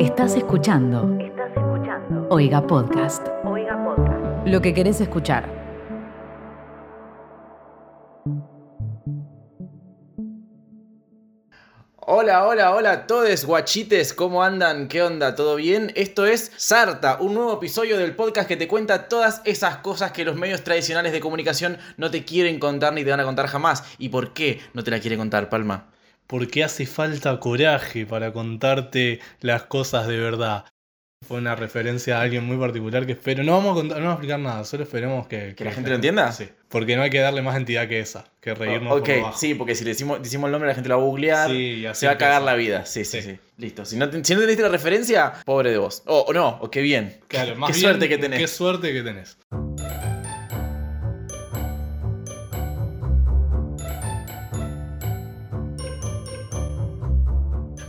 Estás escuchando Estás escuchando. Oiga Podcast. Oiga Podcast. Lo que querés escuchar. Hola, hola, hola a todos guachites, ¿cómo andan? ¿Qué onda? ¿Todo bien? Esto es Sarta, un nuevo episodio del podcast que te cuenta todas esas cosas que los medios tradicionales de comunicación no te quieren contar ni te van a contar jamás. ¿Y por qué no te la quiere contar, Palma? Porque hace falta coraje para contarte las cosas de verdad. Fue una referencia a alguien muy particular que espero. No vamos a contar, no vamos a explicar nada, solo esperemos que, ¿Que la gente lo entienda? Sí. Porque no hay que darle más entidad que esa, que reírnos ok, por abajo. sí, porque si le decimos, decimos el nombre la gente lo va a googlear, Sí, y así se va a cagar la vida. Sí, sí, sí, Sí. Listo. Si no, si no la referencia, pobre de vos. O no, o qué bien. Claro, más qué bien, suerte que tenés. Qué suerte que tenés.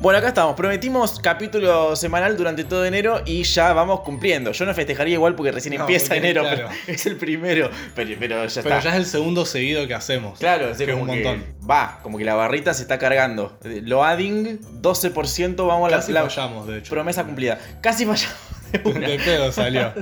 Bueno, acá estamos. Prometimos capítulo semanal durante todo enero y ya vamos cumpliendo. Yo no festejaría igual porque recién No, empieza porque, enero, claro. pero es el primero. Pero, pero ya Pero está. ya es el segundo seguido que hacemos. Claro, que es un montón. va, como que la barrita se está cargando. Loading, 12%, vamos a la, la fallamos, de hecho. promesa cumplida. Casi fallamos de. De pedo salió.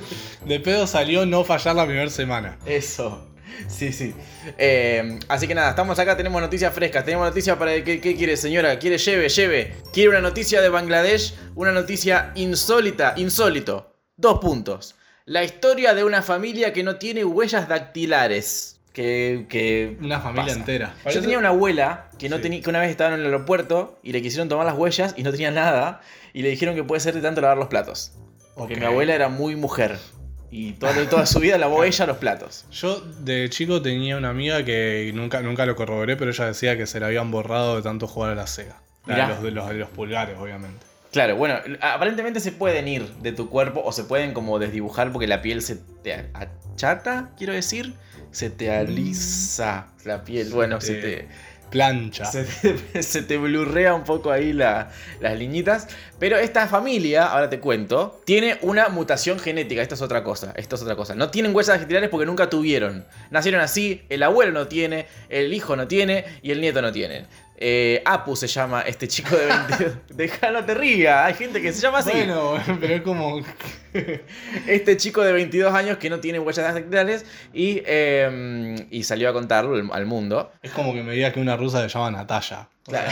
De pedo salió no fallar la primera semana. Eso. Sí, sí. Eh, así que nada, estamos acá, tenemos noticias frescas. Tenemos noticias para. ¿Qué, qué quiere, señora? ¿Quiere lleve, lleve? ¿Quiere una noticia de Bangladesh? Una noticia insólita, insólito. Dos puntos. La historia de una familia que no tiene huellas dactilares. Que. que Una familia pasa. entera. Yo tenía una abuela que, no Sí. tenía, que una vez estaba en el aeropuerto y le quisieron tomar las huellas y no tenía nada. Y le dijeron que puede ser de tanto lavar los platos. Porque mi abuela era muy mujer. Y toda, toda su vida lavó ella los platos. Yo de chico tenía una amiga que nunca, nunca lo corroboré, pero ella decía que se la habían borrado de tanto jugar a la Sega. Mirá. los, de los, de los pulgares, obviamente. Claro, bueno, aparentemente se pueden ir de tu cuerpo o se pueden como desdibujar porque la piel se te achata, quiero decir. Se te alisa la piel. Bueno, se te- te, Plancha. se te, blurrea un poco ahí la- las liñitas. Pero esta familia, ahora te cuento, tiene una mutación genética. Esta es otra cosa. Esto es otra cosa. No tienen huellas digitales porque nunca tuvieron. Nacieron así, el abuelo no tiene, el hijo no tiene y el nieto no tiene. Eh, Apu se llama este chico de 22. Deja, no te rías. Hay gente que se llama así. Bueno, pero es como. Este chico de 22 años que no tiene huellas dactilares y, eh, y salió a contarlo al- al mundo. Es como que me diga que una rusa se llama Natalia. Claro,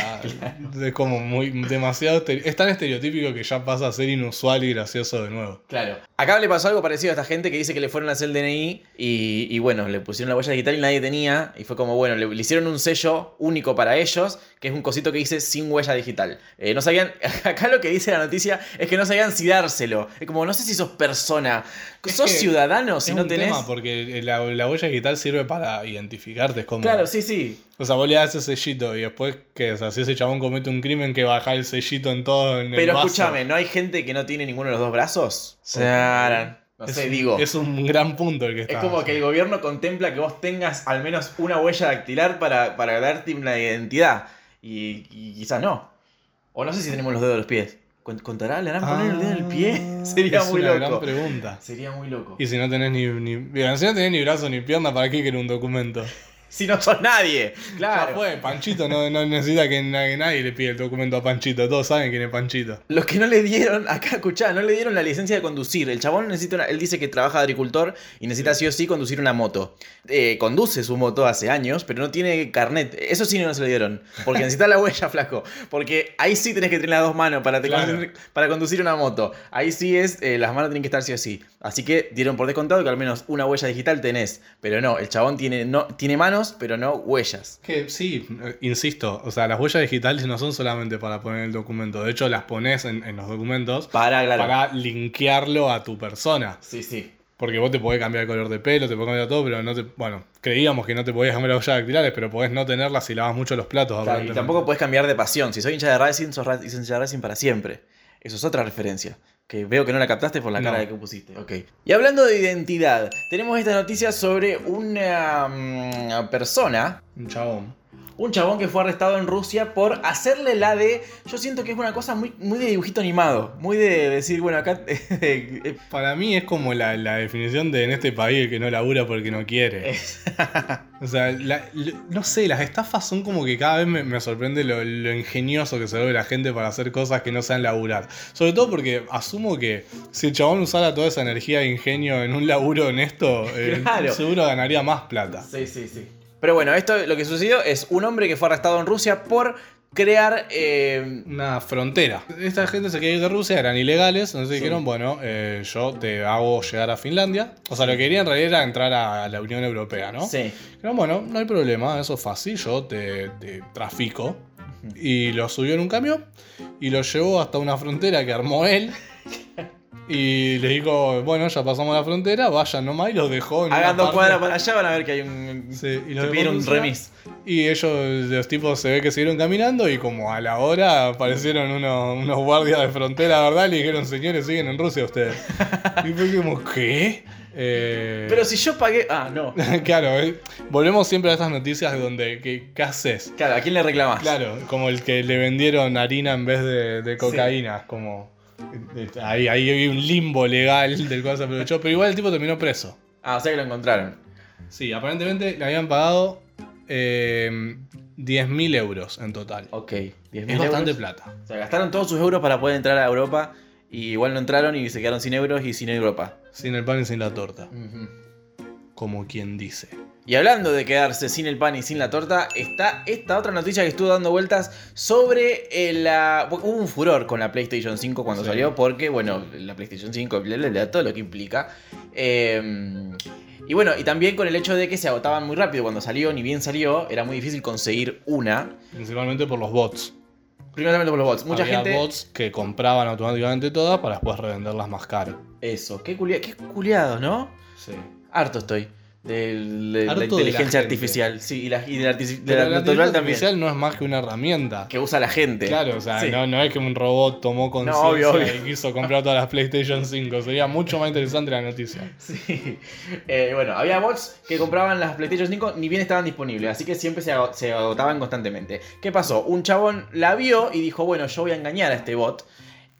Es como muy. demasiado. Es tan estereotípico que ya pasa a ser inusual y gracioso de nuevo. Claro. Acá le pasó algo parecido a esta gente que dice que le fueron a hacer el DNI y, y bueno, le pusieron la huella digital y nadie tenía. Y fue como, bueno, le, le hicieron un sello único para ellos, que es un cosito que dice sin huella digital. Eh, no sabían, acá lo que dice la noticia es que no sabían si dárselo. Es como, no sé si sos persona, Es sos que ciudadano si es no un tenés. tema porque la, la huella digital sirve para identificarte. Es como. Claro, sí, sí. O sea, vos le das ese sellito y después, ¿qué? O sea, si ese chabón comete un crimen, que baja el sellito en todo en el Pero vaso. escúchame, ¿no hay gente que no tiene ninguno de los dos brazos? O sea, no Es sé, un- digo. Es un gran punto el que Es está. como que el gobierno contempla que vos tengas al menos una huella dactilar para, para darte una identidad. Y, y quizás no. O no sé si tenemos los dedos de los pies. ¿Cont- ¿Contará? ¿Le harán poner el dedo en el pie? Sería Ah, es muy una loco. gran pregunta. Sería muy loco. Y si no tenés ni, ni, si no tenés ni brazo ni pierna, ¿para qué querés un documento? Si no sos nadie. Ya Claro. fue, Panchito no, no necesita que, na- que nadie le pida el documento a Panchito, todos saben quién es Panchito. Los que no le dieron, acá escuchá, no le dieron la licencia de conducir. El chabón necesita una- él dice que trabaja de agricultor y necesita sí o sí conducir una moto. Eh, conduce su moto hace años, pero no tiene carnet. Eso sí no se lo dieron. Porque necesita la huella, flaco. Porque ahí sí tenés que tener las dos manos para, te Claro. conducir, para conducir una moto. Ahí sí es, eh, las manos tienen que estar sí o sí. Así que dieron por descontado que al menos una huella digital tenés. Pero no, el chabón tiene, no, tiene manos, pero no huellas. Que sí, eh, insisto, o sea, las huellas digitales no son solamente para poner el documento, de hecho las pones en, en los documentos Para, claro. para linkearlo a tu persona. Sí, sí. Porque vos te podés cambiar el color de pelo, te podés cambiar todo, pero no te. Bueno, creíamos que no te podías cambiar las huellas dactilares, pero podés no tenerlas si lavas mucho los platos. Claro, y tampoco puedes cambiar de pasión. Si soy hincha de Racing, sos hincha de Racing para siempre. Eso es otra referencia. Que veo que no la captaste por la No. cara de que pusiste. Ok. Y hablando de identidad, tenemos esta noticia sobre una mm, persona. Un chabón. Un chabón que fue arrestado en Rusia por hacerle la de. Yo siento que es una cosa muy, muy de dibujito animado. Muy de decir, bueno, acá. eh, Para mí es como la, la definición de en este país el que no labura porque no quiere. es- O sea, la- no sé, las estafas son como que cada vez me, me sorprende lo, lo ingenioso que se vuelve la gente para hacer cosas que no sean laburar. Sobre todo porque asumo que si el chabón usara toda esa energía e ingenio en un laburo honesto, eh, Claro. seguro ganaría más plata. Sí, sí, sí. Pero bueno, esto lo que sucedió es un hombre que fue arrestado en Rusia por crear. eh, Una frontera. Esta gente se quería ir de Rusia, eran ilegales, entonces dijeron, bueno, eh, yo te hago llegar a Finlandia. O sea, lo que quería en realidad era entrar a la Unión Europea, ¿no? Sí. Dijeron, bueno, no hay problema, eso es fácil, yo te, te trafico. Y lo subió en un camión y lo llevó hasta una frontera que armó él. Y le dijo, bueno, ya pasamos la frontera, vayan nomás y los dejó en Hagan dos cuadras para allá, van a ver que hay un. Sí, y los pidieron un remis. Y ellos, los tipos se ve que siguieron caminando y como a la hora aparecieron unos, unos guardias de frontera, ¿verdad? Le dijeron, señores, siguen en Rusia ustedes. Y fue como, ¿qué? Eh, Pero si yo pagué. Ah, no. claro, eh, volvemos siempre a estas noticias donde, ¿qué, qué haces? Claro, ¿a quién le reclamás? Claro, como el que le vendieron harina en vez de, de cocaína, como... Ahí, ahí hay un limbo legal del cual se aprovechó, pero igual el tipo terminó preso. Ah, o sea que lo encontraron. Sí, aparentemente le habían pagado eh, 10.000 euros en total. Ok, 10.000 Es bastante euros. plata. O sea, gastaron todos sus euros para poder entrar a Europa. Y igual no entraron y se quedaron sin euros y sin Europa. Sin el pan y sin la torta. Como quien dice. Y hablando de quedarse sin el pan y sin la torta, está esta otra noticia que estuvo dando vueltas sobre eh, la... Hubo un furor con la PlayStation 5 cuando Sí. salió, porque, bueno, la PlayStation 5, bla, bla, bla, todo lo que implica. Eh, y bueno, y también con el hecho de que se agotaban muy rápido cuando salió, ni bien salió, era muy difícil conseguir una. Principalmente por los bots. Primeramente por los bots. Mucha Había gente... bots que compraban automáticamente todas para después revenderlas más caro. Eso, qué, culia... qué culiados, ¿no? Sí. Harto estoy. De, la Harto de la inteligencia artificial. Sí, y, la, y de la, artifici- de la inteligencia artificial no es más que una herramienta. Que usa la gente. Claro, o sea, Sí. no, no es que un robot tomó conciencia y quiso comprar todas las PlayStation 5. Sería mucho más interesante la noticia. Sí. Eh, bueno, había bots que compraban las PlayStation 5 ni bien estaban disponibles, así que siempre se agotaban constantemente. ¿Qué pasó? Un chabón la vio y dijo, bueno, yo voy a engañar a este bot.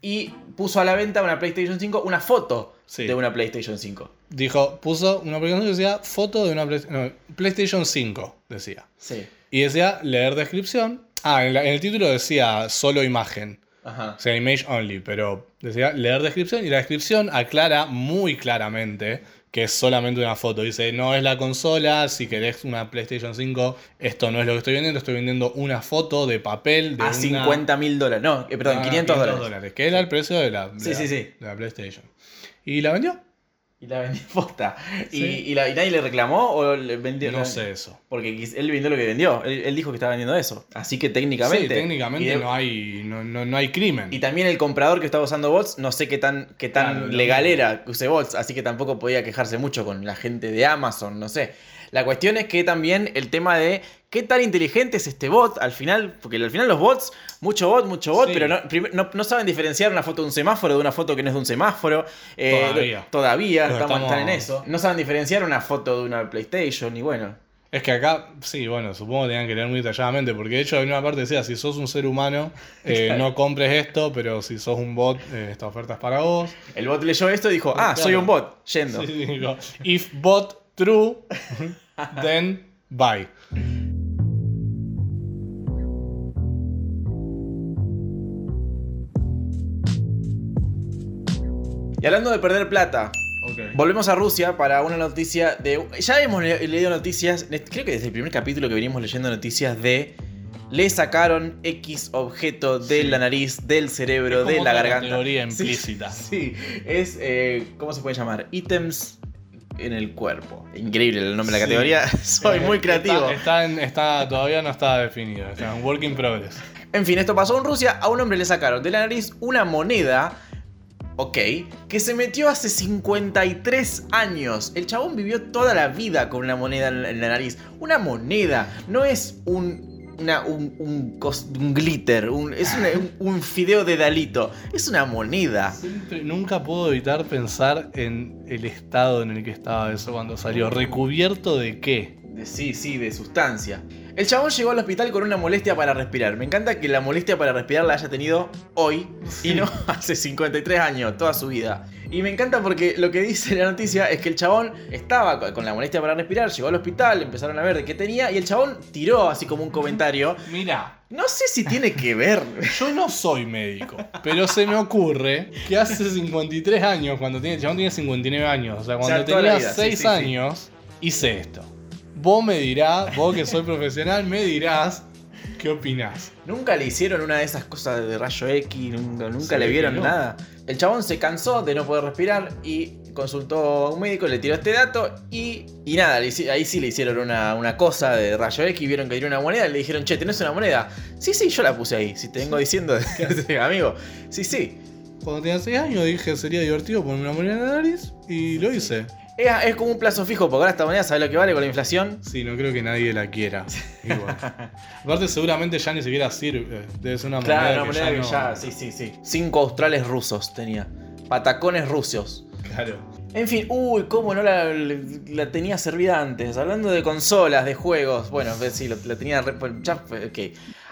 Y puso a la venta una PlayStation 5, una foto Sí. de una PlayStation 5. Dijo, puso una aplicación que decía foto de una Play- no, PlayStation 5, decía. Sí. Y decía leer descripción. Ah, en, la- en el título decía solo imagen. Ajá. O sea, image only, pero decía leer descripción y la descripción aclara muy claramente que es solamente una foto. Dice, no es la consola, si querés una PlayStation 5, esto no es lo que estoy vendiendo, estoy vendiendo una foto de papel de A una- 50 mil dólares. No, eh, perdón, no, no, 500 dólares. que era el precio de la, de Sí, la- sí, sí. de la PlayStation. ¿Y la vendió? Y la vendió posta. Y, Sí. y la- y nadie le reclamó o le vendió. No sé eso. Porque él vendió lo que vendió. Él, él dijo que estaba vendiendo eso. Así que técnicamente. Sí, técnicamente de- no, hay, no, no- no hay crimen. Y también el comprador que estaba usando bots, no sé qué tan, qué tan Claro, legal era que use bots, así que tampoco podía quejarse mucho con la gente de Amazon, no sé. La cuestión es que también el tema de qué tan inteligente es este bot al final, porque al final los bots, mucho bot, mucho bot, Sí. pero no, prim- no- no saben diferenciar una foto de un semáforo de una foto que no es de un semáforo. Eh, Todavía. Todavía, estamos, están en estamos- eso. No saben diferenciar una foto de una PlayStation y bueno. Es que acá, sí, bueno, supongo que tenían que leer muy detalladamente, porque de hecho en una parte decía, si sos un ser humano, eh, Claro. no compres esto, pero si sos un bot, eh, esta oferta es para vos. El bot leyó esto y dijo, ah, Claro. soy un bot, yendo. Sí, sí, digo, If bot true, then buy. Y hablando de perder plata. Volvemos a Rusia para una noticia de. Ya hemos le- leído noticias, creo que desde el primer capítulo que venimos leyendo noticias de. Le sacaron X objeto de Sí. la nariz, del cerebro, Es de la garganta. categoría Sí, implícita. Sí, es. eh, ¿Cómo se puede llamar? Ítems en el cuerpo. Increíble el nombre de la Sí. categoría. Soy Eh, muy creativo. Está, está en- está- todavía no está definido, está en work in progress. En fin, esto pasó en Rusia. A un hombre le sacaron de la nariz una moneda. Ok, que se metió hace 53 años. El chabón vivió toda la vida con una moneda en la, nariz. Una moneda, no es un, una- un, un glitter, un- es una- un, un fideo de Dalito. Es una moneda. Siempre, nunca puedo evitar pensar en el estado en el que estaba eso cuando salió. ¿Recubierto de qué? De- sí, sí, de sustancia. El chabón llegó al hospital con una molestia para respirar. Me encanta que la molestia para respirar la haya tenido hoy y no hace 53 años, toda su vida. Y me encanta porque lo que dice la noticia es que el chabón estaba co- con la molestia para respirar, llegó al hospital, empezaron a ver de qué tenía y el chabón tiró así como un comentario. Mira, No sé si tiene que ver. yo no soy médico, pero se me ocurre que hace 53 años, cuando tiene, el chabón tiene 59 años, o sea, cuando sea, tenía vida, sí, 6 sí, sí. años, hice esto. Vos me dirás, vos que soy profesional, me dirás qué opinás. Nunca le hicieron una de esas cosas de rayo X, nunca, le vieron no. nada. El chabón se cansó de no poder respirar y consultó a un médico, le tiró este dato y, y nada, ahí sí le hicieron una, una cosa de rayo X, vieron que tenía una moneda y le dijeron, che, ¿tenés una moneda? Sí, sí, yo la puse ahí, si te vengo diciendo, amigo, sí, sí. Cuando tenía 6 años dije sería divertido ponerme una moneda en la nariz y lo hice. Es, es como un plazo fijo, porque ahora esta moneda sabe lo que vale con la inflación. Sí, no creo que nadie la quiera. Igual. Aparte, seguramente ya ni siquiera sirve. Debe ser una moneda, Claro, una que, moneda ya que no- ya, sí, sí, sí. Cinco australes rusos tenía. Patacones rusos. Claro. En fin, uy, cómo no la, la tenía servida antes. Hablando de consolas, de juegos. Bueno, sí, lo- la tenía. re- ya, fue- ok.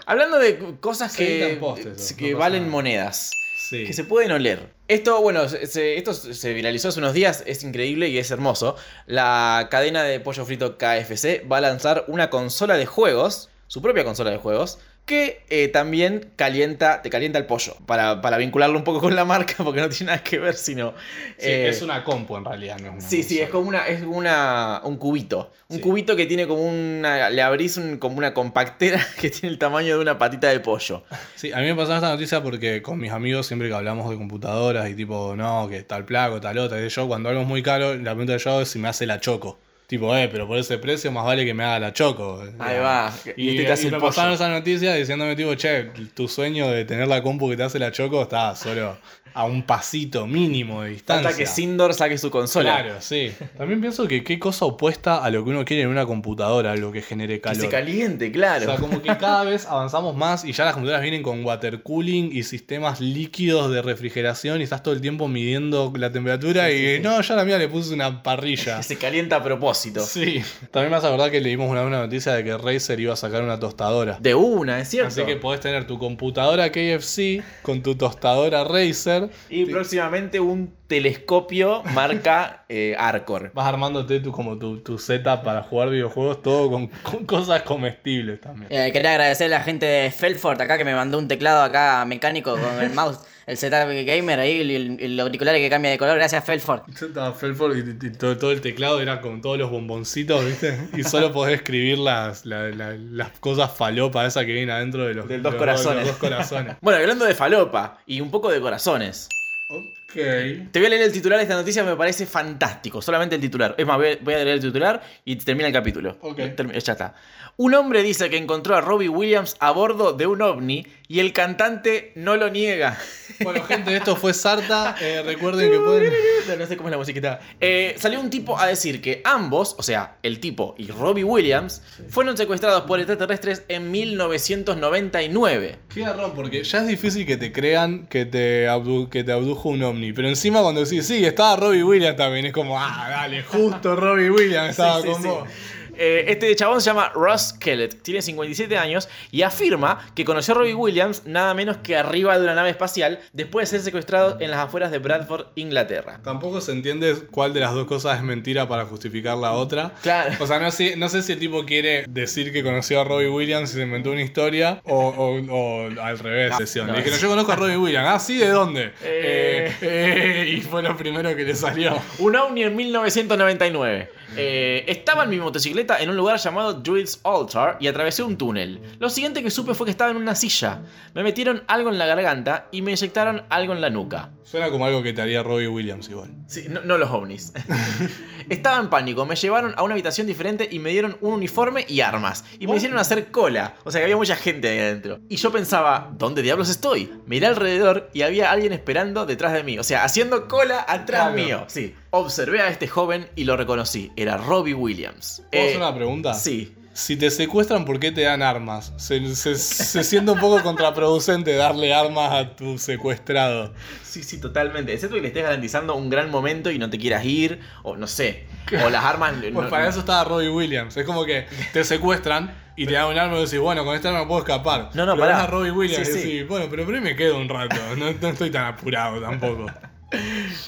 Hablando de cosas que, postes, que no valen nada. monedas. Sí. Que se pueden oler. Esto, bueno, se- esto se viralizó hace unos días, es increíble y es hermoso. La cadena de pollo frito KFC va a lanzar una consola de juegos, su propia consola de juegos, que eh, también calienta, te calienta el pollo. Para, para vincularlo un poco con la marca, porque no tiene nada que ver, sino. Sí, eh, es una compu en realidad, no es una Sí, sí, es como una, es una, un cubito. Un Sí. cubito que tiene como una. Le abrís un- como una compactera que tiene el tamaño de una patita de pollo. Sí, a mí me pasaba esta noticia porque con mis amigos siempre que hablamos de computadoras y tipo, no, que tal placo, tal otra, y yo cuando algo es muy caro, la pregunta que yo es si me hace la choco. Tipo, eh, pero por ese precio más vale que me haga la choco. Ahí va. Y, este te hace y me pasaron esa noticia diciéndome, tipo, che, tu sueño de tener la compu que te hace la choco está solo a un pasito mínimo de distancia. Falta que Sindor saque su consola. Claro, sí. También pienso que qué cosa opuesta a lo que uno quiere en una computadora, algo que genere Que calor. se caliente, O claro. sea, como que cada vez avanzamos más y ya las computadoras vienen con water cooling y sistemas líquidos de refrigeración y estás todo el tiempo midiendo la temperatura Sí, y sí, no, yo a la mía le puse una parrilla. Que se calienta a propósito. Sí. También me hace acordar que leímos una, una noticia de que Razer iba a sacar una tostadora. De una, es cierto. Así que podés tener tu computadora KFC con tu tostadora Razer. Y próximamente un telescopio marca eh, Arcor. Vas armándote tu, como tu, tu setup para jugar videojuegos, todo con, con cosas comestibles también. Eh, quería agradecer a la gente de Felford acá que me mandó un teclado acá mecánico con el mouse, el setup gamer ahí, el, el, auricular que cambia de color. Gracias, Felford. Estaba Felford y, y todo, todo el teclado era con todos los bomboncitos, ¿viste? Y solo podés escribir las, la- la- las cosas falopa esas que vienen adentro de los, Del dos de los- corazones. de los dos corazones. Bueno, hablando de falopa y un poco de corazones. ok. Te voy a leer el titular de esta noticia, me parece fantástico. Solamente el titular. Es más, voy a, a leer el titular y termina el capítulo. Ok. Termi- ya está. Un hombre dice que encontró a Robbie Williams a bordo de un ovni y el cantante no lo niega. Bueno, gente, esto fue Sarta. Eh, recuerden que pueden. No sé cómo es la musiquita. Eh, salió un tipo a decir que ambos, o sea, el tipo y Robbie Williams, fueron secuestrados por extraterrestres en 1999. Qué garrón, porque ya es difícil que te crean que te, abdu- que te abdujo un ovni. Pero encima cuando decís, sí, estaba Robbie Williams también, es como, ah, dale, justo Robbie Williams estaba Sí, sí, con sí. vos. Eh, este chabón se llama Ross Kellett, tiene 57 años y afirma que conoció a Robbie Williams nada menos que arriba de una nave espacial después de ser secuestrado en las afueras de Bradford, Inglaterra. Tampoco se entiende cuál de las dos cosas es mentira para justificar la otra. Claro. O sea, no sé, no sé si el tipo quiere decir que conoció a Robbie Williams y se inventó una historia o, o- o al revés. sesión. no, dijeron, es- yo conozco a Robbie Williams. Ah, sí, ¿de dónde? Eh. Eh, eh, y fue lo primero que le salió. Un ovni en 1999. Eh, estaba en mi motocicleta en un lugar llamado Druid's Altar y atravesé un túnel. Lo siguiente que supe fue que estaba en una silla. Me metieron algo en la garganta y me inyectaron algo en la nuca. Suena como algo que te haría Robbie Williams igual. Sí, no, no los ovnis. Estaba en pánico, me llevaron a una habitación diferente y me dieron un uniforme y armas. Y me hicieron hacer cola. O sea que había mucha gente ahí adentro. Y yo pensaba, ¿dónde diablos estoy? Miré alrededor y había alguien esperando detrás de mí. O sea, haciendo cola atrás Claro. mío. Sí. Observé a este joven y lo reconocí. Era Robbie Williams. ¿Puedo Eh, hacer una pregunta? Sí. Si te secuestran, ¿por qué te dan armas? Se, se- se siente un poco contraproducente darle armas a tu secuestrado. Sí, sí, totalmente. Excepto que le estés garantizando un gran momento y no te quieras ir. O no sé. O las armas. Pues no- para eso estaba Robbie Williams. Es como que te secuestran, Y te da un arma y decís, bueno, con esta arma puedo escapar. No, no, pero pará. a Robbie Williams Sí, y sí. bueno, pero por ahí me quedo un rato. No, no estoy tan apurado tampoco.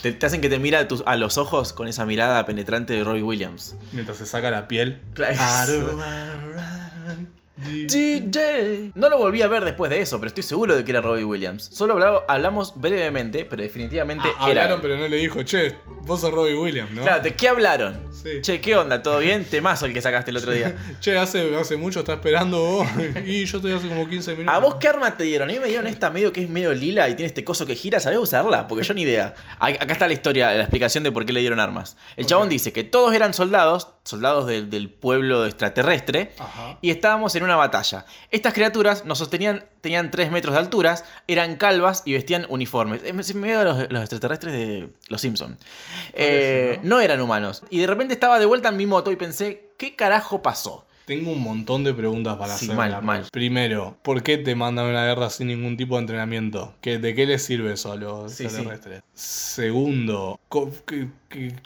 Te, te hacen que te mira a, tus- a los ojos con esa mirada penetrante de Robbie Williams. Mientras se saca la piel. Claro. DJ. No lo volví a ver después de eso, pero estoy seguro de que era Robbie Williams. Solo hablaba- hablamos brevemente, pero definitivamente Ah, era. hablaron, pero no le dijo, che, vos sos Robbie Williams, ¿no? Claro, ¿de qué hablaron? Sí. Che, ¿qué onda? ¿Todo bien? Temazo el que sacaste el otro día. Che, hace, hace mucho está esperando vos. y yo estoy hace como 15 minutos. ¿A vos qué arma te dieron? A mí me dieron esta medio que es medio lila y tiene este coso que gira. ¿Sabés usarla? Porque yo ni idea. Acá está la historia, la explicación de por qué le dieron armas. El chabón dice que todos eran soldados, soldados del, del pueblo extraterrestre, Ajá. y estábamos en una batalla. Estas criaturas nos sostenían, tenían 3 metros de altura, eran calvas y vestían uniformes. Eh, Me se me veo los, los extraterrestres de Los Simpsons. Parece, ¿no? no eran humanos. Y de repente estaba de vuelta en mi moto y pensé, ¿qué carajo pasó? Tengo un montón de preguntas para Sí, hacer. mal, mal. Primero, ¿por qué te mandan a una guerra sin ningún tipo de entrenamiento? ¿Qué, ¿De qué les sirve eso a los Sí, sí. extraterrestres? Segundo, qué-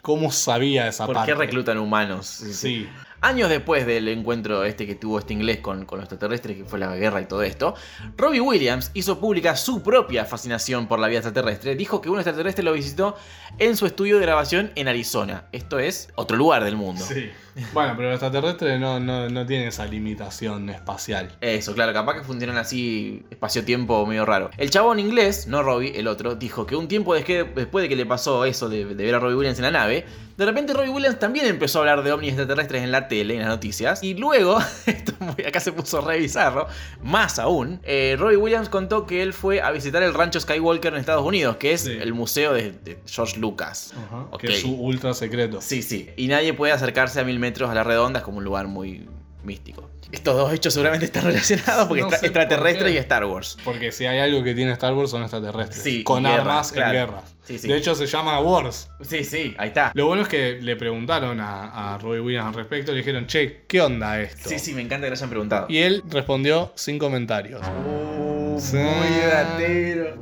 ¿cómo sabía esa ¿Por parte? qué reclutan humanos? Sí. Años después del encuentro este que tuvo este inglés con, con los extraterrestres, que fue la guerra y todo esto, Robbie Williams hizo pública su propia fascinación por la vida extraterrestre. Dijo que un extraterrestre lo visitó en su estudio de grabación en Arizona. Esto es otro lugar del mundo. Sí. Bueno, pero los extraterrestres no, no, no tienen esa limitación espacial. Eso, claro, capaz que funcionan así espacio-tiempo medio raro. El chabón inglés, no Robbie, el otro, dijo que un tiempo después de que le pasó eso de, de ver a Robbie Williams en la nave, de repente Robbie Williams también empezó a hablar de ovnis extraterrestres en la tele, en las noticias, y luego, esto acá se puso re bizarro, más aún, eh, Robbie Williams contó que él fue a visitar el rancho Skywalker en Estados Unidos, que es Sí. el museo de, de George Lucas. Que es su ultra secreto. Sí, sí. Y nadie puede acercarse a mil metros a la redonda, es como un lugar muy místico. Estos dos hechos seguramente están relacionados porque No sé extraterrestre por y Star Wars. Porque si hay algo que tiene Star Wars son extraterrestres. Sí, con y guerras, armas claro. en guerras. Sí, sí. De hecho, se llama Wars. Sí, sí, ahí está. Lo bueno es que le preguntaron a, a Robbie Williams al respecto. Le dijeron, che, ¿qué onda esto? Sí, sí, me encanta que lo hayan preguntado. Y él respondió sin comentarios. Sí. muy datero.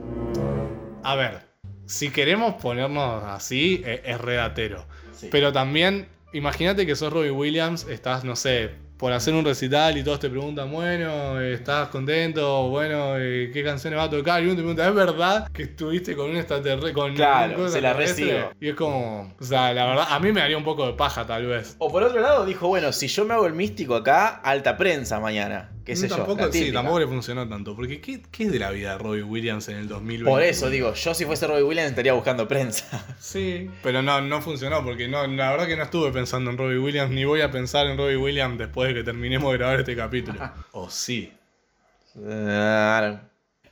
A ver, si queremos ponernos así, eh, es redatero. Sí. Pero también, imagínate que sos Robbie Williams, estás, no sé, por hacer un recital y todos te preguntan, bueno, ¿estás contento? Bueno, eh, ¿qué canciones va a tocar? Y uno te pregunta, ¿es verdad que estuviste con un extraterrestre? Con Claro, se la extraterrestre?" recibo. Y es como, o sea, la verdad, a mí me daría un poco de paja tal vez. O por otro lado dijo, bueno, si yo me hago el místico acá, alta prensa mañana. ¿Qué sé tampoco, sí, tampoco le funcionó tanto. Porque, ¿qué, qué es de la vida de Robbie Williams en el 2020? Por eso digo, yo si fuese Robbie Williams estaría buscando prensa. Sí, pero no, no funcionó porque no, la verdad que no estuve pensando en Robbie Williams ni voy a pensar en Robbie Williams después de que terminemos de grabar este capítulo. O sí. Claro.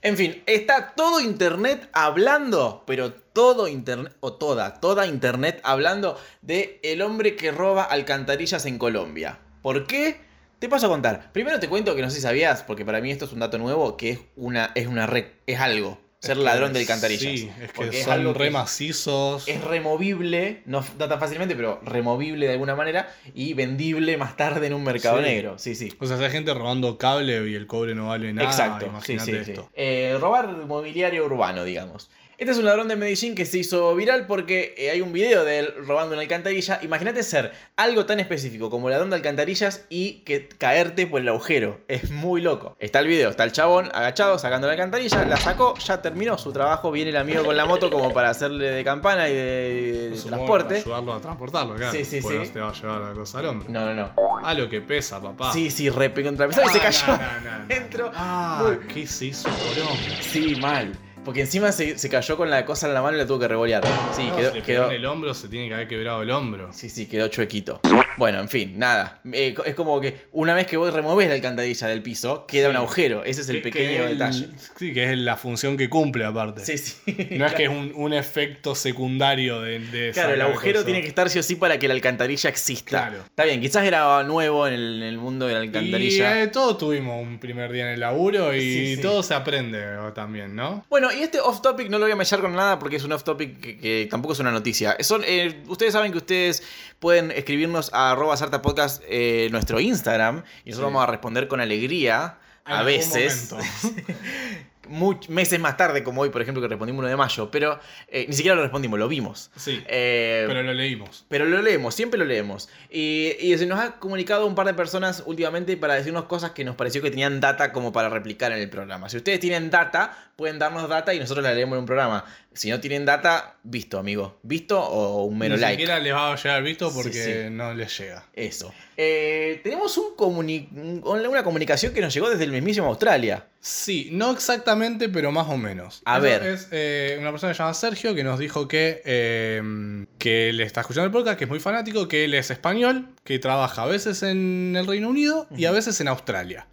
En fin, está todo internet hablando, pero todo internet, o toda, toda internet hablando de el hombre que roba alcantarillas en Colombia. ¿Por qué? Te paso a contar. Primero te cuento que no sé si sabías, porque para mí esto es un dato nuevo, que es una, es una re- es algo. Ser Es que ladrón de alcantarillas. Sí, es que Porque es son algo que re es- macizos. es removible, no, no tan fácilmente, pero removible de alguna manera y vendible más tarde en un mercado Sí. negro. Sí, sí. O sea, hay gente robando cable y el cobre no vale nada. Exacto, imagínate sí, sí. esto. Eh, robar mobiliario urbano, digamos. Este es un ladrón de Medellín que se hizo viral porque eh, hay un video de él robando una alcantarilla. Imagínate ser algo tan específico como ladrón de alcantarillas y que caerte por el agujero. Es muy loco. Está el video, está el chabón agachado sacando la alcantarilla, la sacó, ya terminó su trabajo. Viene el amigo con la moto como para hacerle de campana y de, transporte. Ayudarlo a transportarlo, claro. Sí, sí, sí. no te va a llevar la cosa al hombro. No, no, no. A lo que pesa, papá. Sí, sí, re contra y se Ah, cayó no, no, dentro. Ah, ¿qué se hizo, poronga? Sí, mal. Porque encima se, se cayó con la cosa en la mano y la tuvo que revolear. Sí, No, quedó, si le quedó, en el hombro, se tiene que haber quebrado el hombro. Sí, sí, quedó chuequito. Bueno, en fin, nada. Eh, es como que una vez que vos removés la alcantarilla del piso, queda Sí. un agujero. Ese es el Que- pequeño que es el- detalle. Sí, que es la función que cumple aparte. Sí, sí. No es que es un, un efecto secundario de, de Claro, el agujero tiene que estar sí o sí para que la alcantarilla exista. Claro. Está bien, quizás era nuevo en el, en el mundo de la Y alcantarilla. eh, todos tuvimos un primer día en el laburo y Sí, sí. todo se aprende también, ¿no? Bueno, y este off topic no lo voy a mellar con nada porque es un off topic que, que tampoco es una noticia. Son, eh, ustedes saben que ustedes pueden escribirnos a arroba Sarta Podcast eh, nuestro Instagram y nosotros Sí. vamos a responder con alegría. A veces. much- meses más tarde, como hoy, por ejemplo, que respondimos uno de mayo, pero eh, ni siquiera lo respondimos, lo vimos. Sí. Eh, Pero lo leímos. pero lo leemos, siempre lo leemos. Y, y se nos ha comunicado un par de personas últimamente para decirnos cosas que nos pareció que tenían data como para replicar en el programa. Si ustedes tienen data, pueden darnos data y nosotros la leemos en un programa. Si no tienen data, visto, amigo. Visto o un mero Ni like. siquiera les va a llegar visto porque sí. no les llega. Eso. Eh, tenemos un comuni- un- una comunicación que nos llegó desde el mismísimo Australia. Sí, no exactamente, pero más o menos. A Eso ver. Es eh, una persona que se llama Sergio que nos dijo que, eh, que le está escuchando el podcast, que es muy fanático, que él es español, que trabaja a veces en el Reino Unido y a veces en Australia.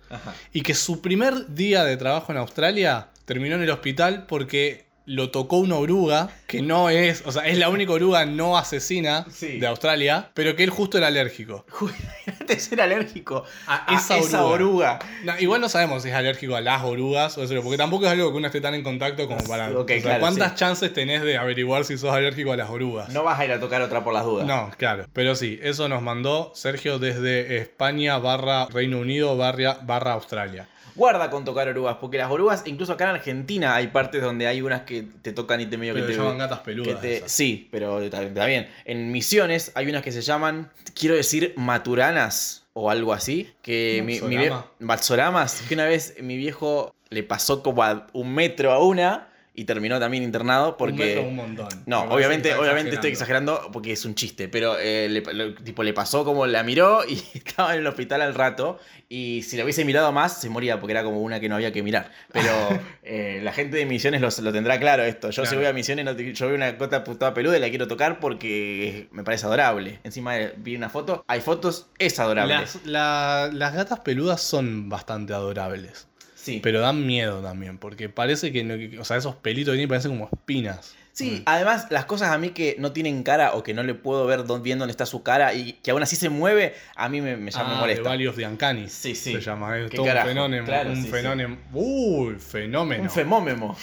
Y que su primer día de trabajo en Australia terminó en el hospital porque lo tocó una oruga, que no es, o sea, es la única oruga no asesina Sí. de Australia, pero que él justo era alérgico. Antes era alérgico A a esa esa, oruga. oruga. No, igual no sabemos si es alérgico a las orugas o eso, porque tampoco es algo que uno esté tan en contacto como para. Ok, o sea, claro, ¿Cuántas sí. chances tenés de averiguar si sos alérgico a las orugas? No vas a ir a tocar otra por las dudas. No, claro. Pero sí, eso nos mandó Sergio desde España barra Reino Unido barra, barra Australia. Guarda con tocar orugas, porque las orugas, incluso acá en Argentina, hay partes donde hay unas que te tocan y te medio Pero que te. llaman gatas que peludas. te- sí, pero está bien. En Misiones hay unas que se llaman, quiero decir, maturanas o algo así. Que mi, mi vie- Matsorama. Matsoramas, que una vez mi viejo le pasó como a un metro a una y terminó también internado porque. Un un montón. No, Me obviamente, obviamente estoy exagerando porque es un chiste, pero eh, le, lo- tipo, le pasó como la miró y estaba en el hospital al rato. Y si la hubiese mirado más, se moría porque era como una que no había que mirar. Pero eh, la gente de Misiones lo, lo tendrá claro esto. Yo si Claro. voy a Misiones, no te- yo veo una cota putada peluda y la quiero tocar porque me parece adorable. Encima eh, vi una foto, hay fotos, es adorable. Las, la- las gatas peludas son bastante adorables. Sí. Pero dan miedo también, porque parece que, no- que- o sea, esos pelitos que tienen parecen como espinas. Sí, además las cosas a mí que no tienen cara o que no le puedo ver dónde, bien dónde está su cara y que aún así se mueve, a mí me, me Ah, molesta. de Valley of the Uncanny. Sí, sí. Se llama. Es ¿Qué todo carajo? un fenómeno. Claro, un sí, sí. fenómeno. Uy, fenómeno. Un femómemo.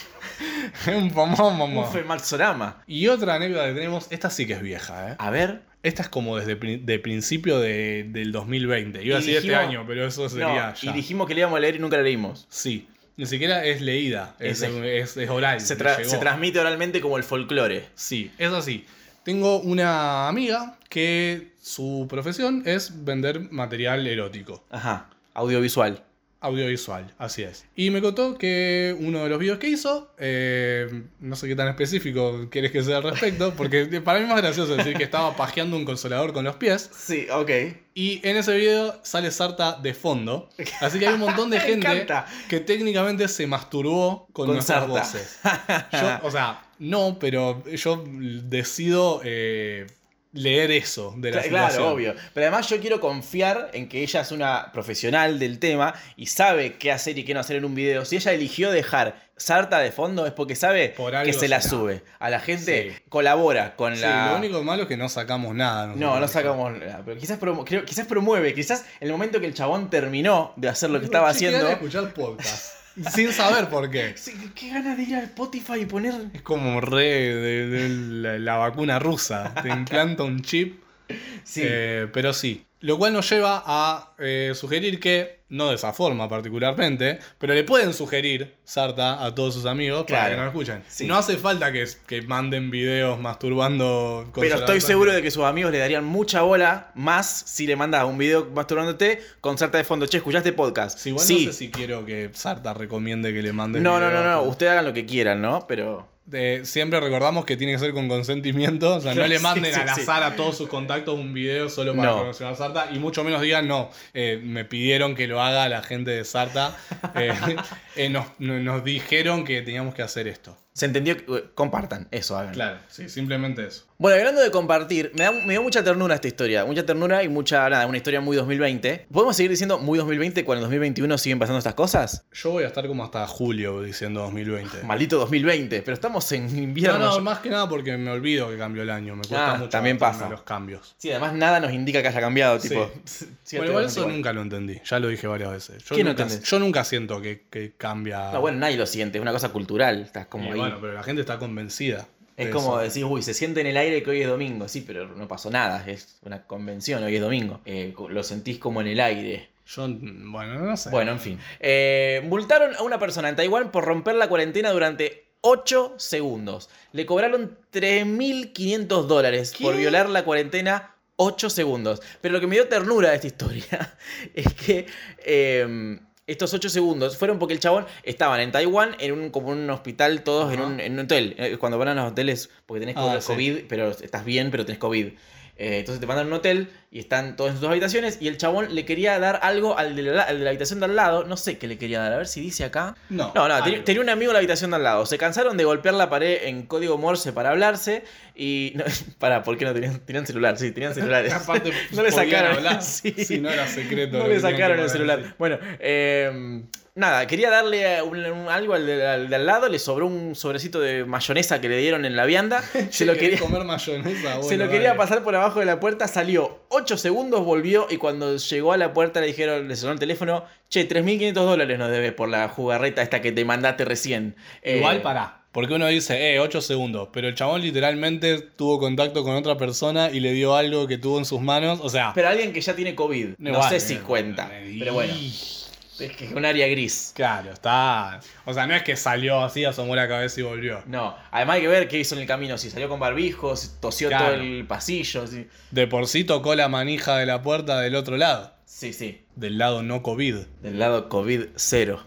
un famómomo. Un femalsorama. Y otra anécdota que tenemos, esta sí que es vieja, ¿eh? A ver. Esta es como desde de principio de- del 2020. Iba a Y decir este año, pero eso No, sería y ya. dijimos que le íbamos a leer y nunca la leímos. Sí. Ni siquiera es leída, es, Ese- es- es oral. Se, tra- se transmite oralmente como el folclore. Sí, es así. Tengo una amiga que su profesión es vender material erótico, Ajá. Audiovisual. Audiovisual, así es. Y me contó que uno de los videos que hizo, eh, no sé qué tan específico quieres que sea al respecto, porque para mí es más gracioso decir que estaba pajeando un consolador con los pies. Sí, ok. Y en ese video sale Sarta de fondo. Así que hay un montón de gente que técnicamente se masturbó con, Con nuestras Sarta. voces. Yo, o sea, no, pero yo decido eh, leer eso de la Cla- Claro, situación. obvio. Pero además yo quiero confiar en que ella es una profesional del tema y sabe qué hacer y qué no hacer en un video. Si ella eligió dejar Sarta de fondo es porque sabe Por que se la será. sube. A la gente Sí. colabora con Sí, la... lo único malo es que no sacamos nada. No, no sacamos nada, pero quizás, promu- creo- quizás promueve, quizás en el momento que el chabón terminó de hacer lo que estaba haciendo... escuchar podcast. Sin saber por qué. Sí, qué ganas de ir a Spotify y poner... Es como re de, de la, la vacuna rusa. Te implanta un chip. Sí. Eh, pero sí. Lo cual nos lleva a eh, sugerir que, no de esa forma particularmente, pero le pueden sugerir Sarta a todos sus amigos para Claro. que no lo escuchen. Sí. No hace falta que, que manden videos masturbando con Pero estoy seguro de que sus amigos le darían mucha bola más si le mandas un video masturbándote con Sarta de fondo. Che, ¿escuchaste podcast? Sí, igual Sí. no sé si quiero que Sarta recomiende que le manden No, no, no, no, ustedes hagan lo que quieran, ¿no? Pero... Eh, siempre recordamos que tiene que ser con consentimiento. O sea, no le manden sí, al sí. azar a todos sus contactos un video solo para No. conocer a Sarta. Y mucho menos digan, no, eh, me pidieron que lo haga la gente de Sarta. Eh, eh, nos, no- nos dijeron que teníamos que hacer esto. Se entendió que... eh, Compartan, eso hagan. Claro, sí, simplemente eso. Bueno, hablando de compartir, me, da, me dio mucha ternura esta historia. Mucha ternura y mucha, nada, una historia muy 2020. ¿Podemos seguir diciendo muy 2020 cuando en 2021 siguen pasando estas cosas? Yo voy a estar como hasta julio diciendo 2020. Maldito 2020, pero estamos en No, invierno. no, Yo- más que nada porque me olvido que cambió el año. Me cuesta Ah, mucho también pasa. los cambios. Sí, además nada nos indica que haya cambiado, Sí. tipo... Bueno, igual eso nunca lo entendí. Ya lo dije varias veces. Yo, ¿Qué no nunca, yo nunca siento que, que cambia. No, bueno, nadie lo siente, es una cosa cultural. Estás como ahí. Bueno, pero la gente está convencida. es de como eso. decir, uy, se siente en el aire que hoy es domingo. Sí, pero no pasó nada, es una convención, hoy es domingo. Eh, lo sentís como en el aire. Yo, bueno, no sé. Bueno, en fin. Eh, multaron a una persona en Taiwán por romper la cuarentena durante 8 segundos. Le cobraron 3.500 dólares por violar la cuarentena 8 segundos. Pero lo que me dio ternura de esta historia es que eh, estos 8 segundos fueron porque el chabón estaban en Taiwán en un, como un hospital, todos en un, en un hotel. Eh, Cuando van a los hoteles, porque tenés Ah, COVID, pero estás bien, pero tenés COVID. Eh, entonces te mandan a un hotel y están todos en sus habitaciones y el chabón le quería dar algo al de, la, al de la habitación de al lado. No sé qué le quería dar, a ver si dice acá. No. No, no, tenía, un amigo en la habitación de al lado. Se cansaron de golpear la pared en código Morse para hablarse y... No, para, ¿por qué no tenían, tenían celular? Sí, tenían celulares. Aparte, no le sacaron. hablar, sí. si no era secreto No le sacaron el celular. Bueno, eh, nada, quería darle un- un- algo al de, al de al lado. Le sobró un sobrecito de mayonesa que le dieron en la vianda. Se lo ¿Querés quería... comer mayonesa? Se lo quería pasar por abajo de la puerta, salió 8 segundos, volvió y cuando llegó a la puerta le dijeron, le sonó el teléfono, che, 3.500 dólares nos debes por la jugarreta esta que te mandaste recién. Eh, Igual pará. Porque uno dice, eh, 8 segundos. Pero el chabón literalmente tuvo contacto con otra persona y le dio algo que tuvo en sus manos. O sea, Pero alguien que ya tiene COVID, no sé si eh, cuenta. Pero bueno, es que es un área gris. Claro, está. O sea, no es que salió así, asomó la cabeza y volvió. No, además hay que ver qué hizo en el camino, si salió con barbijos, tosió Claro. todo el pasillo. Sí, De por sí tocó la manija de la puerta del otro lado. sí, sí. Del lado no COVID. Del lado COVID cero.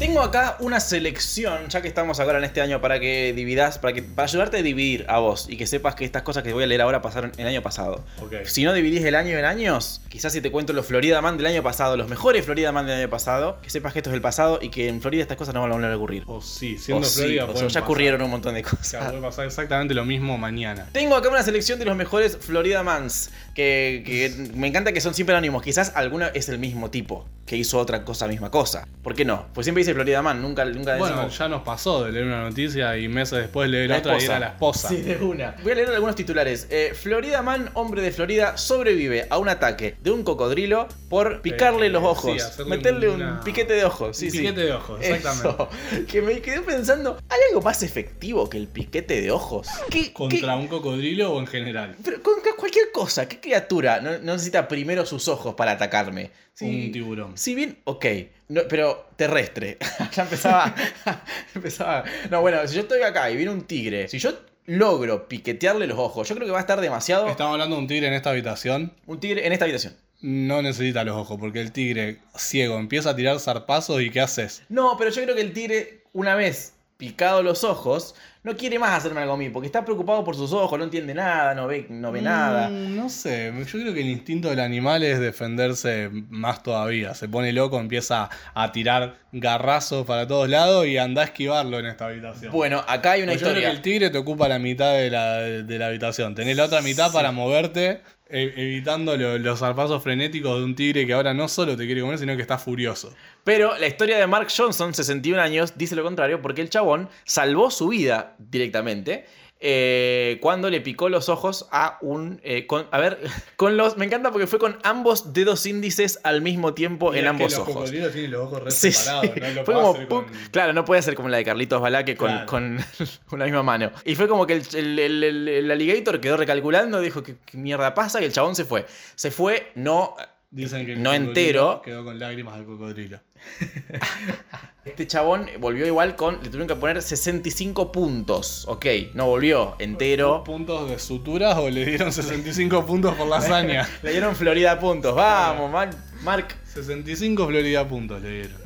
Tengo acá una selección, ya que estamos ahora en este año, para que dividas, para, que, para ayudarte a dividir a vos y que sepas que estas cosas que voy a leer ahora pasaron el año pasado. Si no dividís el año en años, quizás si te cuento los Florida Man del año pasado, los mejores Florida Man del año pasado, que sepas que esto es el pasado y que en Florida estas cosas no van a volver a ocurrir. O sí, O siendo sí, Florida o sea, pueden ya ocurrieron un montón de O sea, cosas. puede pasar exactamente lo mismo mañana. Tengo acá una selección de los mejores Florida Mans. Que, que me encanta que son siempre anónimos. Quizás alguna es el mismo tipo. Que hizo otra cosa, misma cosa. ¿Por qué no? Pues siempre dice Florida Man. Nunca, nunca Bueno, decimos ya nos pasó de leer una noticia y meses después leer la otra y era la esposa. Sí, de una. Voy a leer algunos titulares. Eh, Florida Man, hombre de Florida, sobrevive a un ataque de un cocodrilo por picarle Eh, los sí, ojos. hacerle meterle un piquete de ojos. Sí, Un sí. piquete de ojos, exactamente. Eso. Que me quedé pensando, ¿hay algo más efectivo que el piquete de ojos? ¿Qué, qué- ¿Contra un cocodrilo o en general? Pero con cualquier cosa, ¿qué criatura no, no necesita primero sus ojos para atacarme? Sí, Un tiburón. Si bien, ok, no, pero terrestre. ya empezaba, empezaba. No, bueno, si yo estoy acá y viene un tigre, si yo logro piquetearle los ojos, yo creo que va a estar demasiado. Estamos hablando de un tigre en esta habitación. Un tigre en esta habitación. No necesita los ojos porque el tigre ciego empieza a tirar zarpazos y ¿qué haces? No, pero yo creo que el tigre, una vez picado los ojos, no quiere más hacerme algo a mí, porque está preocupado por sus ojos, no entiende nada, no ve, no ve nada. Mm, no sé, yo creo que el instinto del animal es defenderse más todavía. Se pone loco, empieza a tirar garrazos para todos lados y anda a esquivarlo en esta habitación. Bueno, acá hay una Pues yo creo historia. que el tigre te ocupa la mitad de la, de la habitación. Tenés la otra mitad para moverte, evitando lo- los zarpazos frenéticos de un tigre que ahora no solo te quiere comer, sino que está furioso. Pero la historia de Mark Johnson, 61 años, dice lo contrario porque el chabón salvó su vida directamente eh, cuando le picó los ojos a un... eh, con, a ver, con los... Me encanta porque fue con ambos dedos índices al mismo tiempo Y en es que ambos los ojos. tienen los ojos re Sí, separados, sí. no lo Fue como, hacer ¡pum! con- Claro, no puede ser como la de Carlitos con, Claro. con, con la misma mano. Y fue como que el, el- el- el- alligator quedó recalculando, dijo, ¿qué, qué mierda pasa? Y el chabón se fue. Se fue, no... Dicen que No entero. Quedó con lágrimas del cocodrilo. Este chabón volvió igual con... Le tuvieron que poner 65 puntos. Ok, no volvió entero. ¿Puntos de suturas o le dieron 65 puntos por la hazaña? Le dieron Florida puntos. Vamos, Mar- Mark. 65 Florida puntos le dieron.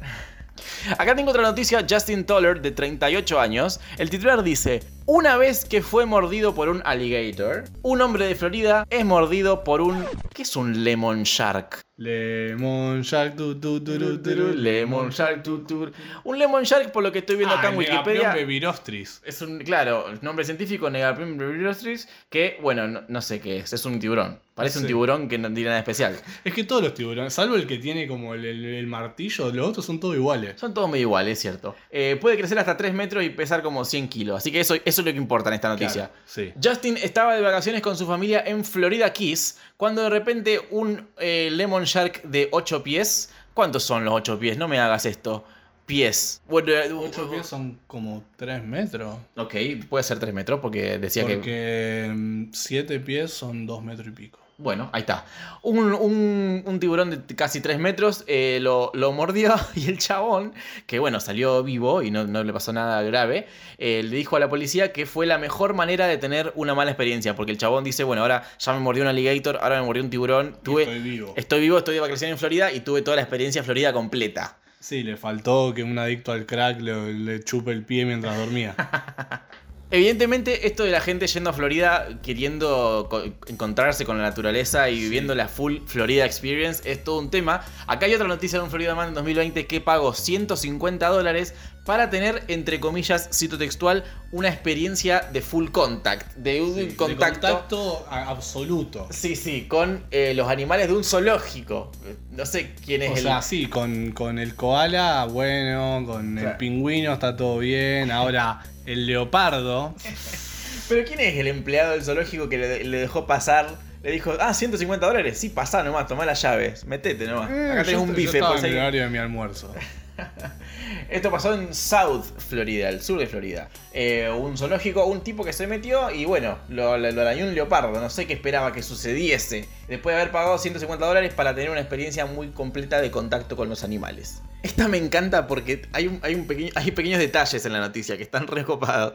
Acá tengo otra noticia. Justin Toller, de 38 años. El titular dice: Una vez que fue mordido por un alligator, un hombre de Florida es mordido por un. ¿Qué es un lemon shark? Lemon Shark, tu, tu, tu, tu, tu, tu, Lemon shark, tu, tu. Un lemon shark, por lo que estoy viendo Ah, acá en el Wikipedia. Bevirostris. Es un, claro, nombre científico, Negapium brevirostris, que, bueno, no, no sé qué es, es un tiburón. Parece un tiburón que no tiene nada especial. Es que todos los tiburones, salvo el que tiene como el, el- el martillo, los otros son todos iguales. Son todos medio iguales, es cierto. Eh, puede crecer hasta 3 metros y pesar como 100 kilos. Así que eso, eso es lo que importa en esta noticia. Claro, sí. Justin estaba de vacaciones con su familia en Florida Keys cuando de repente un eh, Lemon Shark de 8 pies. ¿Cuántos son los 8 pies? No me hagas esto. Pies. Bueno, eh, 8 pies son como 3 metros. Ok, puede ser 3 metros porque decía que. Porque 7 pies son 2 metros y pico. Bueno, ahí está. Un, un- un tiburón de casi 3 metros eh, lo, lo mordió y el chabón, que bueno, salió vivo y no, no le pasó nada grave, eh, le dijo a la policía que fue la mejor manera de tener una mala experiencia. Porque el chabón dice, bueno, ahora ya me mordió un alligator, ahora me mordió un tiburón. Tuve, estoy vivo. Estoy vivo, estoy de vacaciones en Florida y tuve toda la experiencia en Florida completa. Sí, le faltó que un adicto al crack le, le chupe el pie mientras dormía. Evidentemente, esto de la gente yendo a Florida queriendo co- encontrarse con la naturaleza y viviendo la full Florida Experience es todo un tema. Acá hay otra noticia de un Florida Man en 2020 que pagó 150 dólares para tener, entre comillas, cito textual, una experiencia de full contact. De un Sí, de contacto. contacto a- absoluto. Sí, sí, con eh, los animales de un zoológico. No sé quién es O el. sea, sí, con, con el koala, bueno, con Claro. el pingüino está todo bien. Ahora, el leopardo. Pero ¿quién es el empleado del zoológico que le, le dejó pasar? Le dijo, ah, 150 dólares. Sí, pasá nomás, tomá las llaves. Metete nomás. eh, Acá tenés yo- un yo bife. estaba por en el horario de mi almuerzo. Esto pasó en South Florida, el sur de Florida. Eh, un zoológico, un tipo que se metió y bueno, lo, lo- lo arañó un leopardo. No sé qué esperaba que sucediese. Después de haber pagado 150 dólares para tener una experiencia muy completa de contacto con los animales. Esta me encanta porque hay, un, hay, un pequeño, hay pequeños detalles en la noticia que están recopados,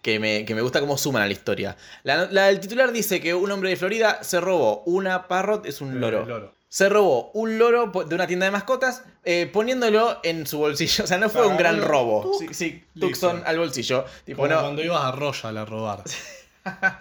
que me, que me gusta cómo suman a la historia. La, la- el titular dice que un hombre de Florida se robó una parrot, es un loro. El loro. Se robó un loro de una tienda de mascotas eh, poniéndolo en su bolsillo. O sea, no fue un gran robo. tuc, Sí, sí, listo. Tucson al bolsillo. Tipo, Como no. cuando ibas a Royal a robar.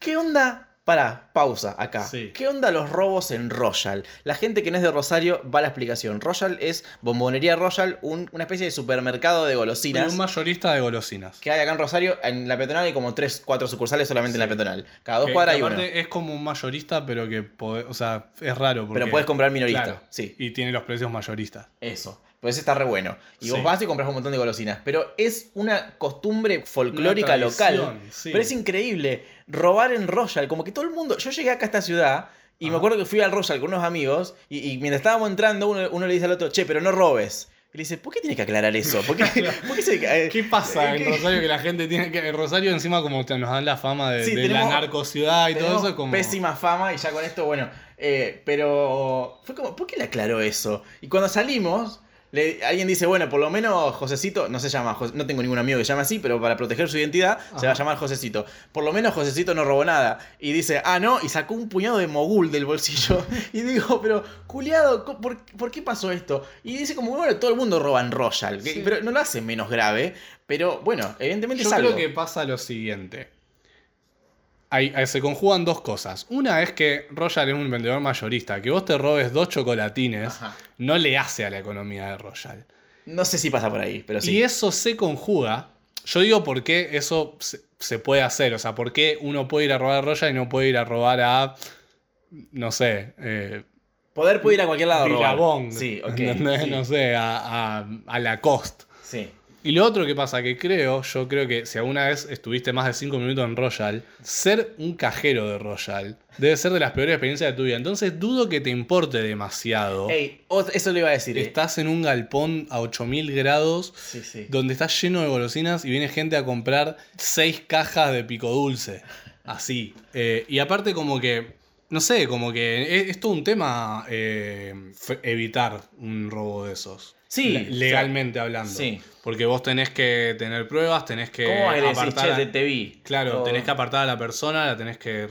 ¿Qué onda? Para, pausa acá. Sí. ¿Qué onda los robos en Royal? La gente que no es de Rosario va a la explicación. Royal es Bombonería Royal, un- una especie de supermercado de golosinas. un mayorista de golosinas. Que hay acá en Rosario, en la peatonal hay como 3, 4 sucursales solamente en la peatonal. Cada dos Que- cuadras hay uno. Es como un mayorista, pero que pode- o sea, es raro. Porque, Pero puedes comprar minorista, Claro, sí. Y tiene los precios mayoristas. Eso. Pues está re bueno. Y vos Sí. vas y compras un montón de golosinas. Pero es una costumbre folclórica Una local. sí. Pero es increíble. Robar en Royal. Como que todo el mundo. Yo llegué acá a esta ciudad. Y me acuerdo que fui al Royal con unos amigos. Y, y mientras estábamos entrando, uno, uno le dice al otro, che, pero no robes. Y le dice, ¿por qué tienes que aclarar eso? ¿Por qué, por qué se- eh, ¿Qué pasa en ¿qué? Rosario que la gente tiene que. En Rosario encima como nos dan la fama de, Sí, de tenemos- la narcociudad y todo eso. Como... Pésima fama y ya con esto, bueno. eh, pero fue como, ¿por qué le aclaró eso? Y cuando salimos, le- alguien dice, bueno, por lo menos Josecito, no se llama, no tengo ningún amigo que se llame así, pero para proteger su identidad se va a llamar Josecito. Por lo menos Josecito no robó nada. Y dice, ah, no, y sacó un puñado de mogul del bolsillo. y digo, pero, culiado, ¿por, por qué pasó esto? Y dice como, bueno, todo el mundo roba en Royal. Sí. Pero no lo hace menos grave. Pero bueno, evidentemente Yo es algo. creo que pasa lo siguiente. Se conjugan dos cosas. Una es que Royal es un vendedor mayorista. Que vos te robes dos chocolatines Ajá. no le hace a la economía de Royal. No sé si pasa por ahí, pero sí. Y eso se conjuga. Yo digo por qué eso se, se puede hacer. O sea, por qué uno puede ir a robar a Royal y no puede ir a robar a. No sé. Eh, Poder puede ir a cualquier lado. Billabong. Sí, ok. ¿entendés? sí, No sé, a, a, a Lacoste. sí. Y lo otro que pasa, que creo, yo creo que si alguna vez estuviste más de 5 minutos en Royal, ser un cajero de Royal debe ser de las peores experiencias de tu vida. Entonces dudo que te importe demasiado. Ey, eso le iba a decir. eh. Estás en un galpón a 8000 grados Sí, sí. donde está lleno de golosinas y viene gente a comprar 6 cajas de pico dulce. Así. Eh, y aparte como que, no sé, como que es, es todo un tema eh, evitar un robo de esos. Sí, Le- o sea, legalmente hablando. sí. Porque vos tenés que tener pruebas, tenés que ¿Cómo vas a decir, apartar che, te, vi? Claro, O- tenés que apartar a la persona, la tenés que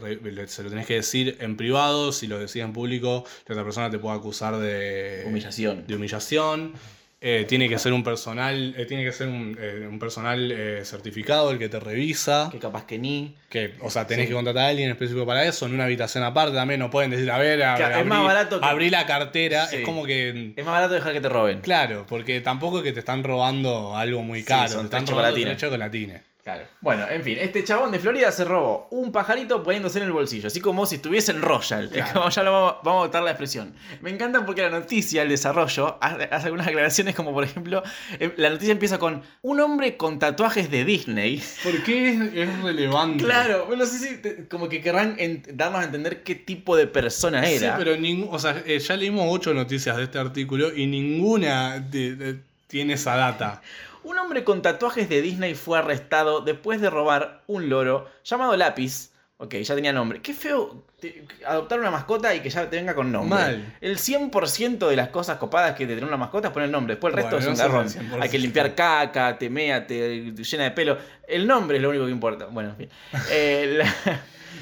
se lo tenés que decir en privado, si lo decís en público, la otra persona te puede acusar de Humillación. De humillación. Eh, tiene que ser un personal, eh, tiene que ser un, eh, un personal eh, certificado el que te revisa. Que capaz que ni. Que, o sea, tenés Sí. que contratar a alguien específico para eso, en una habitación aparte también. No pueden decir, a ver, a- Claro, es abrí, más barato que- abrí la cartera. Sí. Es como que. Es más barato dejar que te roben. Claro, porque tampoco es que te están robando algo muy Sí, caro. son te están robando chocolatines. Claro. Bueno, en fin, este chabón de Florida se robó un pajarito poniéndose en el bolsillo, así como si estuviese en Royal. Es Claro. como ya lo vamos, vamos a botar la expresión. Me encanta porque la noticia, el desarrollo, hace, algunas aclaraciones como por ejemplo, eh, la noticia empieza con un hombre con tatuajes de Disney. ¿Por qué es, es relevante? Claro, bueno, sí, sí, como que querrán darnos a entender qué tipo de persona era. Sí, pero o sea, eh, ya leímos ocho noticias de este artículo y ninguna de- de- tiene esa data. Un hombre con tatuajes de Disney fue arrestado después de robar un loro llamado Lápiz Ok, ya tenía nombre. Qué feo te- adoptar una mascota y que ya te venga con nombre. Mal. El 100% de las cosas copadas que te tener una mascota es poner nombre. Después el resto Bueno, es un garrón. el 100%. Hay que limpiar caca, te mea, te llena de pelo. El nombre es lo único que importa. Bueno, en fin. Eh, la-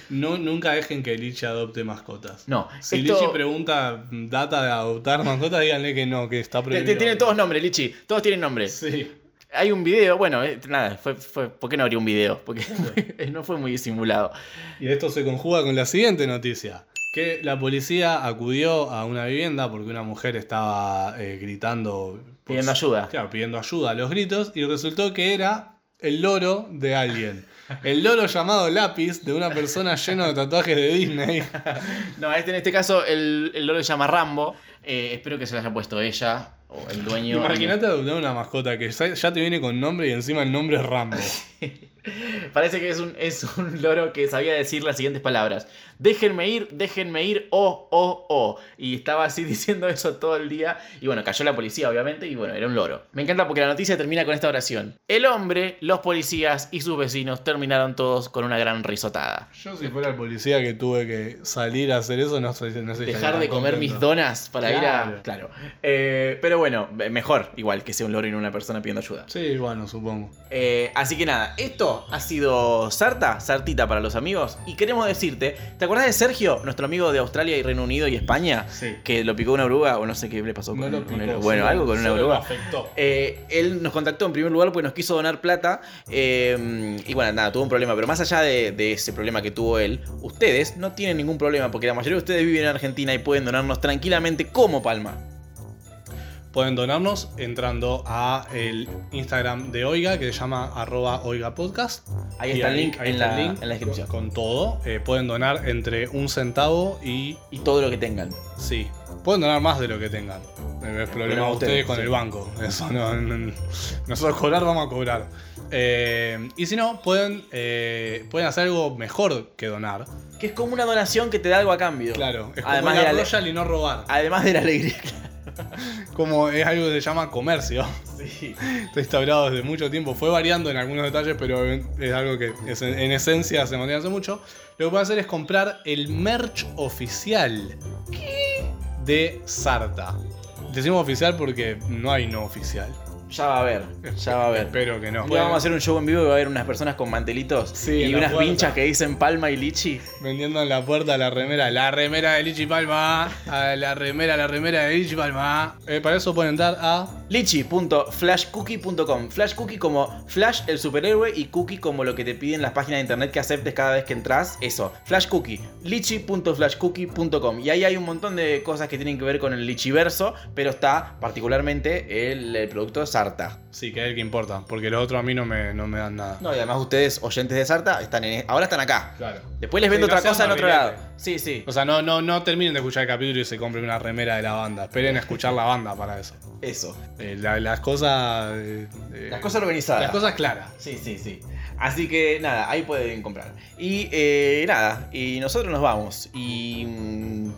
No, nunca dejen que Lichi adopte mascotas. No, Si esto- Lichi pregunta data de adoptar mascotas, díganle que no, que está prohibido. tienen todos nombres, Lichi. Todos tienen nombres. Sí. Hay un video, bueno, eh, nada, fue, fue, ¿por qué no habría un video? Porque no fue muy disimulado. Y esto se conjuga con la siguiente noticia. Que la policía acudió a una vivienda porque una mujer estaba eh, gritando. por Pidiendo ayuda. Claro, pidiendo ayuda a los gritos. Y resultó que era el loro de alguien. El loro llamado lápiz de una persona lleno de tatuajes de Disney. No, este, en este caso el, el loro se llama Rambo. Eh, espero que se lo haya puesto ella o el dueño. Imagínate adoptar una mascota que ya ya te viene con nombre y encima el nombre es Rambo. Parece que es un, es un loro que sabía decir las siguientes palabras. Déjenme ir, déjenme ir, oh, oh, oh. Y estaba así diciendo eso todo el día. Y bueno, cayó la policía, obviamente, y bueno, era un loro. Me encanta porque la noticia termina con esta oración. El hombre, los policías y sus vecinos terminaron todos con una gran risotada. Yo si fuera el policía que tuve que salir a hacer eso, no sé. No sé Dejar de comer mis donas para ir a... Claro. Eh, pero bueno, mejor igual que sea un loro y no una persona pidiendo ayuda. Sí, bueno, supongo. Eh, así que nada, esto ha sido Sarta, Sartita para los amigos. Y queremos decirte, ¿te acuerdas de Sergio, nuestro amigo de Australia y Reino Unido y España? Sí. Que lo picó una oruga o no sé qué le pasó No con, lo con picó, el- Bueno, algo con una oruga. afectó. Eh, él nos contactó en primer lugar porque nos quiso donar plata. eh, y bueno, nada, tuvo un problema. Pero más allá de, de ese problema que tuvo él, ustedes no tienen ningún problema porque la mayoría de ustedes viven en Argentina y pueden donarnos tranquilamente como Palma. Pueden donarnos entrando a el Instagram de Oiga, que se llama arroba Oiga Podcast. Ahí está el link, ahí está la, el link en la descripción. Con todo. Eh, pueden donar entre un centavo y. Y todo lo que tengan. Sí. Pueden donar más de lo que tengan. Eh, Es problema Problema de ustedes ustedes, con sí. el banco. Eso no, no- Nosotros cobrar vamos a cobrar. Eh, y si no, pueden, eh, pueden hacer algo mejor que donar. Que es como una donación que te da algo a cambio. Claro. Es como Además la de la- Royal y no robar. Además de la alegría. Como es algo que se llama comercio. Sí. Está instaurado desde mucho tiempo. Fue variando en algunos detalles, pero es algo que es- en esencia se mantiene hace mucho. Lo que pueden hacer es comprar el merch oficial de Sarta. Decimos oficial porque no hay no oficial. Ya va a haber, ya va a haber. Espero que no. Día vamos a hacer un show en vivo y va a haber unas personas con mantelitos Sí, y unas puerta. pinchas que dicen Palma y Lichi. Vendiendo en la puerta la remera. La remera de Lichi Palma. a La remera, la remera de Lichi Palma. Eh, para eso pueden entrar a. Lichi.flashcookie.com. Flash Cookie como Flash el superhéroe y Cookie como lo que te piden las páginas de internet que aceptes cada vez que entras. Eso, Flash Cookie. Lichi.flashcookie.com. Y ahí hay un montón de cosas que tienen que ver con el Lichiverso, pero está particularmente el, el producto Sarta. Sí, que es el que importa. Porque los otros a mí no me, no me dan nada. No, y además ustedes, oyentes de Sarta, están en, ahora están acá. Claro. Después les vendo otra cosa en otro lado. Sí, sí. O sea, no, no, no terminen de escuchar el capítulo y se compren una remera de la banda. Esperen a escuchar la banda para eso. Eso. Eh, la- las cosas. eh, eh, Las cosas organizadas. Las cosas claras. Sí, sí, sí. Así que nada, ahí pueden comprar. Y eh, nada, y nosotros nos vamos. Y, mm,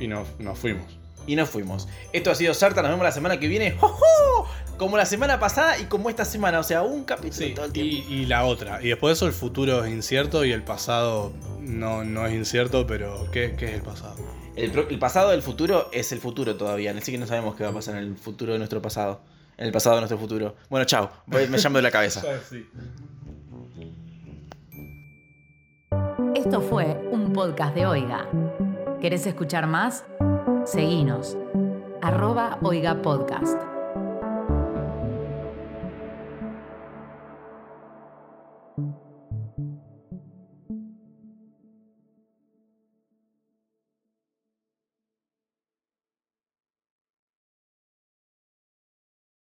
Y nos, nos fuimos. Y nos fuimos. Esto ha sido Sarta, nos vemos la semana que viene. ¡Jo, jo! Como la semana pasada y como esta semana, o sea, un capítulo Sí, todo el y, tiempo. y la otra. Y después de eso el futuro es incierto y el pasado no, no es incierto, pero ¿qué, qué es el pasado? El, pasado del futuro es el futuro todavía, así que no sabemos qué va a pasar en el futuro de nuestro pasado. En el pasado de nuestro futuro. Bueno, chao. Voy- Me llamo de la cabeza. Esto fue un podcast de Oiga. ¿Querés escuchar más? Seguinos. Arroba Oiga Podcast.